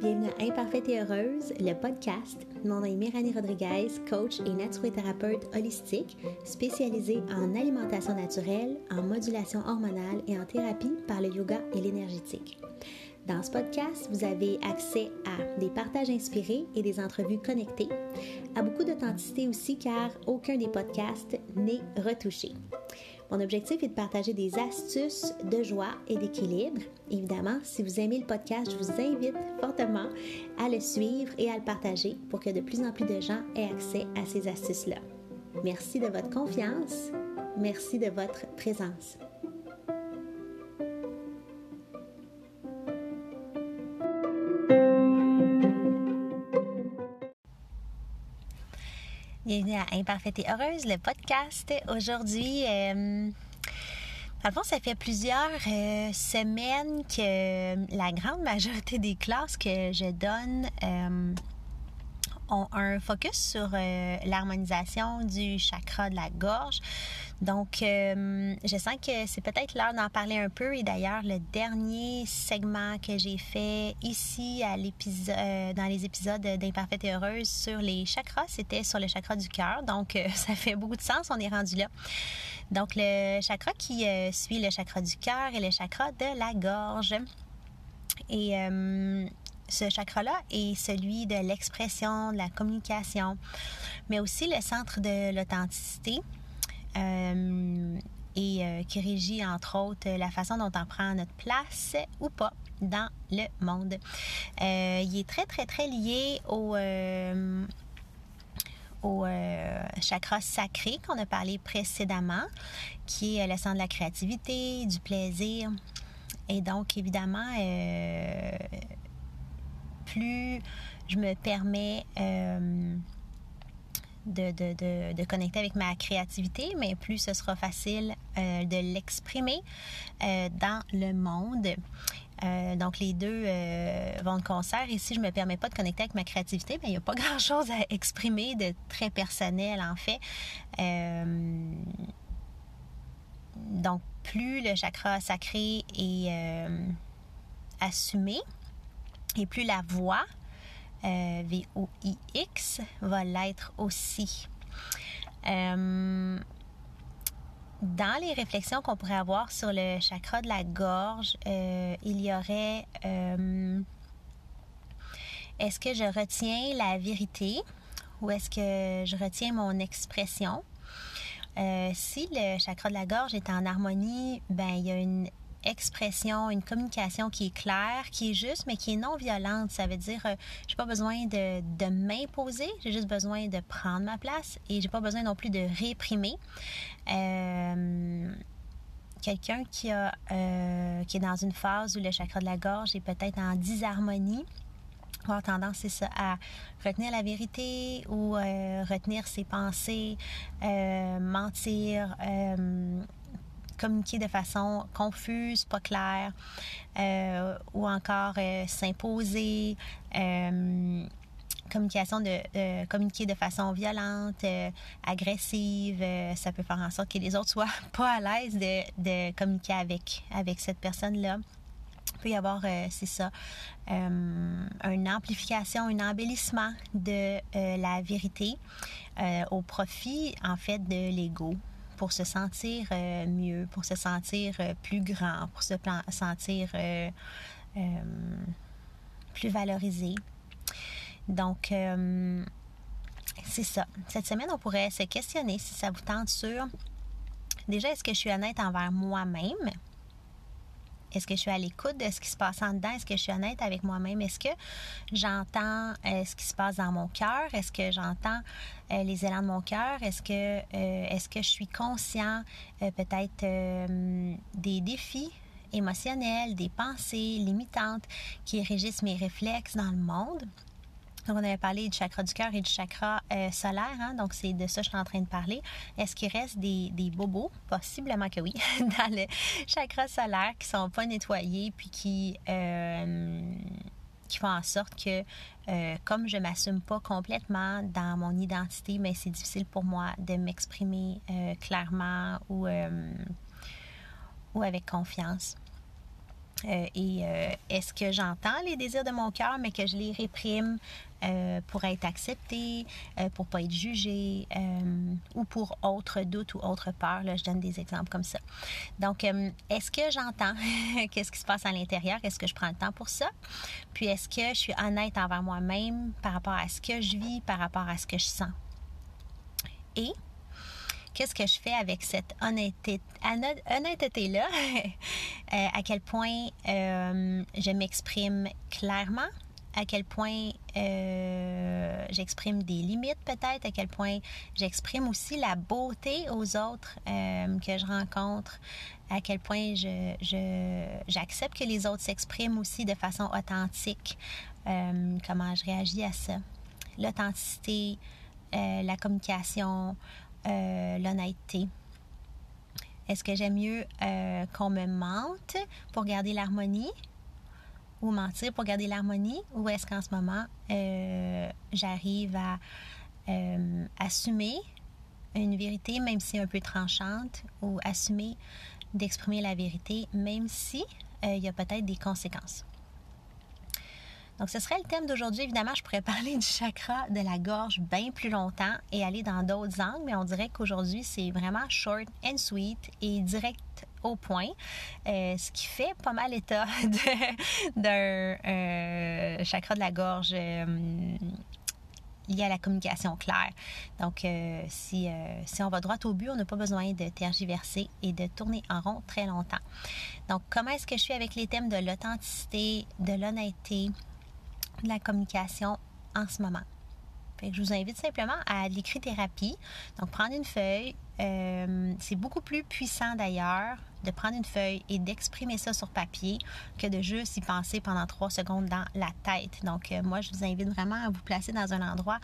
Bienvenue à Imparfaite et Heureuse, le podcast. Mon nom est Myrani Rodriguez, coach et naturothérapeute holistique spécialisée en alimentation naturelle, en modulation hormonale et en thérapie par le yoga et l'énergétique. Dans ce podcast, vous avez accès à des partages inspirés et des entrevues connectées, à beaucoup d'authenticité aussi car aucun des podcasts n'est retouché. Mon objectif est de partager des astuces de joie et d'équilibre. Évidemment, si vous aimez le podcast, je vous invite fortement à le suivre et à le partager pour que de plus en plus de gens aient accès à ces astuces-là. Merci de votre confiance. Merci de votre présence. Bienvenue à Imparfaite et Heureuse, le podcast. Aujourd'hui, euh, fond, ça fait plusieurs euh, semaines que la grande majorité des classes que je donne euh, ont un focus sur euh, l'harmonisation du chakra de la gorge. Donc, euh, je sens que c'est peut-être l'heure d'en parler un peu. Et d'ailleurs, le dernier segment que j'ai fait ici à euh, dans les épisodes d'Imparfaite et Heureuse sur les chakras, c'était sur le chakra du cœur. Donc, ça fait beaucoup de sens. On est rendu là. Donc, le chakra qui suit le chakra du cœur et le chakra de la gorge. Et ce chakra-là est celui de l'expression, de la communication, mais aussi le centre de l'authenticité. Euh, et euh, qui régit entre autres la façon dont on prend notre place ou pas dans le monde. Euh, il est très très très lié au, au chakra sacré qu'on a parlé précédemment, qui est le centre de la créativité, du plaisir. Et donc évidemment, plus je me permets de, connecter avec ma créativité, mais plus ce sera facile euh, de l'exprimer euh, dans le monde. Euh, donc, les deux vont de concert. Et si je me permets pas de connecter avec ma créativité, il n'y a pas grand-chose à exprimer de très personnel, en fait. donc, plus le chakra sacré est assumé et plus la voix euh, V-O-I-X va l'être aussi. Euh, dans les réflexions qu'on pourrait avoir sur le chakra de la gorge, euh, il y aurait est-ce que je retiens la vérité ou est-ce que je retiens mon expression? si le chakra de la gorge est en harmonie, ben il y a une expression, une communication qui est claire, qui est juste, mais qui est non violente. Ça veut dire, euh, j'ai pas besoin de, de m'imposer, j'ai juste besoin de prendre ma place et j'ai pas besoin non plus de réprimer. Euh, quelqu'un qui euh, qui est dans une phase où le chakra de la gorge est peut-être en disharmonie avoir tendance c'est ça à retenir la vérité ou retenir ses pensées mentir communiquer de façon confuse, pas claire, euh, ou encore euh, s'imposer, euh, communication de communiquer de façon violente, agressive, ça peut faire en sorte que les autres soient pas à l'aise de, communiquer avec avec cette personne là. Il peut y avoir, c'est ça, une amplification, un embellissement de la vérité au profit, en fait, de l'ego pour se sentir euh, mieux, pour se sentir euh, plus grand, pour se sentir euh, plus valorisé. Donc, c'est ça. Cette semaine, on pourrait se questionner si ça vous tente sur déjà, est-ce que je suis honnête envers moi-même? Est-ce que je suis à l'écoute de ce qui se passe en dedans? Est-ce que je suis honnête avec moi-même? Est-ce que j'entends euh, ce qui se passe dans mon cœur? Est-ce que j'entends euh, les élans de mon cœur? Est-ce que, euh, est-ce que je suis conscient peut-être des défis émotionnels, des pensées limitantes qui régissent mes réflexes dans le monde? Donc, on avait parlé du chakra du cœur et du chakra euh, solaire. Hein? Donc, c'est de ça que je suis en train de parler. Est-ce qu'il reste des, des, bobos? Possiblement que oui, dans le chakra solaire qui sont pas nettoyés puis qui, euh, qui font en sorte que, euh, comme je m'assume pas complètement dans mon identité, mais c'est difficile pour moi de m'exprimer clairement ou ou avec confiance. Euh, et euh, est-ce que j'entends les désirs de mon cœur, mais que je les réprime euh, pour être acceptée, pour pas être jugée ou pour autre doute ou autre peur? Là, je donne des exemples comme ça. Donc, est-ce que j'entends? Qu'est-ce qui se passe à l'intérieur? Est-ce que je prends le temps pour ça? Puis, est-ce que je suis honnête envers moi-même par rapport à ce que je vis, par rapport à ce que je sens? Et qu'est-ce que je fais avec cette honnêteté, honnêteté-là? Euh, à quel point euh, je m'exprime clairement? À quel point euh, j'exprime des limites peut-être? À quel point j'exprime aussi la beauté aux autres que je rencontre? À quel point je, j'accepte que les autres s'expriment aussi de façon authentique? comment je réagis à ça? L'authenticité, la communication, euh, l'honnêteté. Est-ce que j'aime mieux euh, qu'on me mente pour garder l'harmonie ou mentir pour garder l'harmonie? Ou est-ce qu'en ce moment euh, j'arrive à assumer une vérité même si un peu tranchante ou assumer d'exprimer la vérité même si il y a peut-être des conséquences? Donc, ce serait le thème d'aujourd'hui. Évidemment, je pourrais parler du chakra de la gorge bien plus longtemps et aller dans d'autres angles, mais on dirait qu'aujourd'hui, c'est vraiment short and sweet et direct au point, euh, ce qui fait pas mal état d'un euh, chakra de la gorge euh, lié à la communication claire. Donc, si, si on va droit au but, on n'a pas besoin de tergiverser et de tourner en rond très longtemps. Donc, comment est-ce que je suis avec les thèmes de l'authenticité, de l'honnêteté, de la communication en ce moment. je vous invite simplement à l'écrit-thérapie. Donc, prendre une feuille. Euh, c'est beaucoup plus puissant d'ailleurs de prendre une feuille et d'exprimer ça sur papier que de juste y penser pendant trois secondes dans la tête. Donc, euh, moi, je vous invite vraiment à vous placer dans un endroit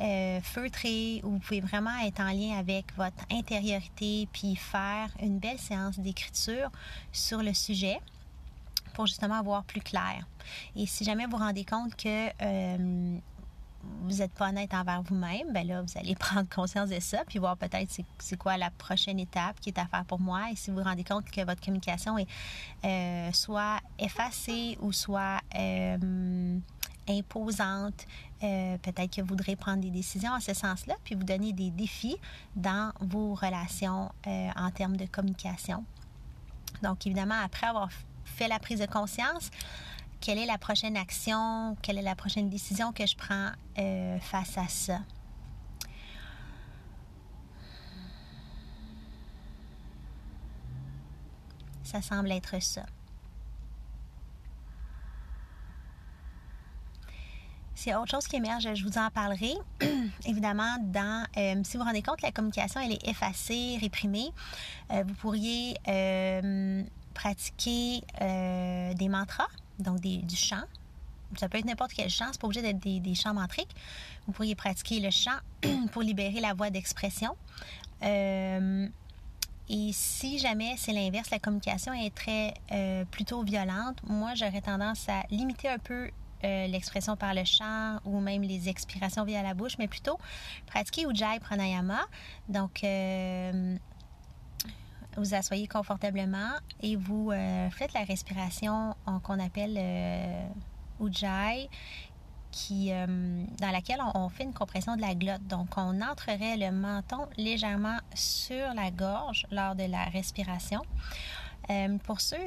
euh, feutré où vous pouvez vraiment être en lien avec votre intériorité puis faire une belle séance d'écriture sur le sujet pour justement voir plus clair. Et si jamais vous vous rendez compte que euh, vous n'êtes pas honnête envers vous-même, ben là, vous allez prendre conscience de ça, puis voir peut-être c'est quoi la prochaine étape qui est à faire pour moi. Et si vous vous rendez compte que votre communication est euh, soit effacée ou soit euh, imposante, peut-être que vous voudrez prendre des décisions en ce sens-là, puis vous donner des défis dans vos relations en termes de communication. Donc, évidemment, après avoir fait la prise de conscience, quelle est la prochaine action, quelle est la prochaine décision que je prends euh, face à ça? Ça semble être ça. S'il y a autre chose qui émerge, je vous en parlerai. Évidemment, dans, euh, si vous vous rendez compte, la communication, elle est effacée, réprimée. Euh, vous pourriez pratiquer euh, des mantras, donc du chant. Ça peut être n'importe quel chant, c'est pas obligé d'être des, chants mantriques. Vous pourriez pratiquer le chant pour libérer la voix d'expression. Euh, et si jamais c'est l'inverse, la communication est très euh, plutôt violente, moi j'aurais tendance à limiter un peu l'expression par le chant ou même les expirations via la bouche, mais plutôt pratiquer Ujjayi Pranayama. Donc, vous asseyez confortablement et vous euh, faites la respiration qu'on appelle euh, Ujjayi, qui, euh, dans laquelle on, fait une compression de la glotte. Donc, on entrerait le menton légèrement sur la gorge lors de la respiration. pour ceux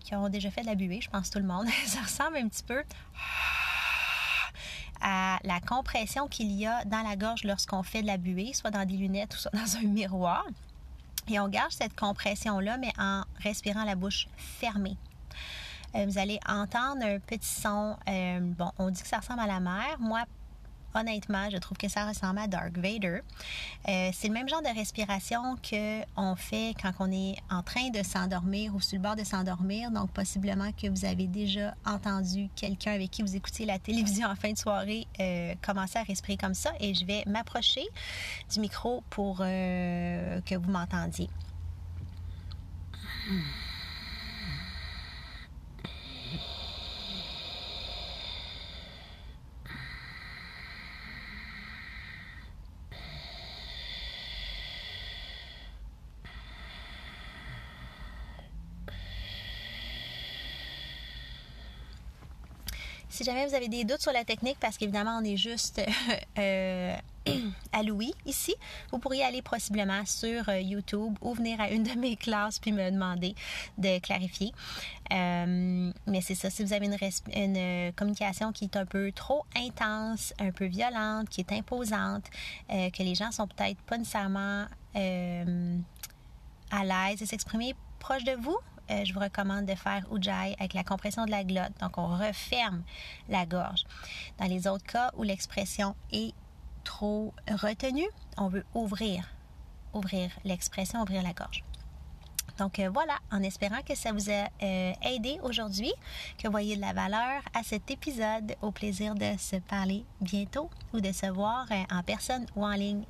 qui ont déjà fait de la buée, je pense tout le monde, ça ressemble un petit peu à la compression qu'il y a dans la gorge lorsqu'on fait de la buée, soit dans des lunettes ou soit dans un miroir. Et on garde cette compression-là, mais en respirant la bouche fermée. Euh, vous allez entendre un petit son. Euh, bon, on dit que ça ressemble à la mer. Moi, honnêtement, je trouve que ça ressemble à Dark Vader. Euh, c'est le même genre de respiration que on fait quand on est en train de s'endormir ou sur le bord de s'endormir. Donc, possiblement que vous avez déjà entendu quelqu'un avec qui vous écoutez la télévision en fin de soirée euh, commencer à respirer comme ça. Et je vais m'approcher du micro pour euh, que vous m'entendiez. Si jamais vous avez des doutes sur la technique, parce qu'évidemment, on est juste euh, à Louis ici, vous pourriez aller possiblement sur euh, YouTube ou venir à une de mes classes puis me demander de clarifier. Euh, mais c'est ça, si vous avez une, une, communication qui est un peu trop intense, un peu violente, qui est imposante, que les gens sont peut-être pas nécessairement à l'aise de s'exprimer proche de vous, euh, je vous recommande de faire Ujjayi avec la compression de la glotte. Donc, on referme la gorge. Dans les autres cas où l'expression est trop retenue, on veut ouvrir, ouvrir l'expression, ouvrir la gorge. Donc euh, voilà, en espérant que ça vous a euh, aidé aujourd'hui, que vous voyez de la valeur à cet épisode. Au plaisir de se parler bientôt ou de se voir en personne ou en ligne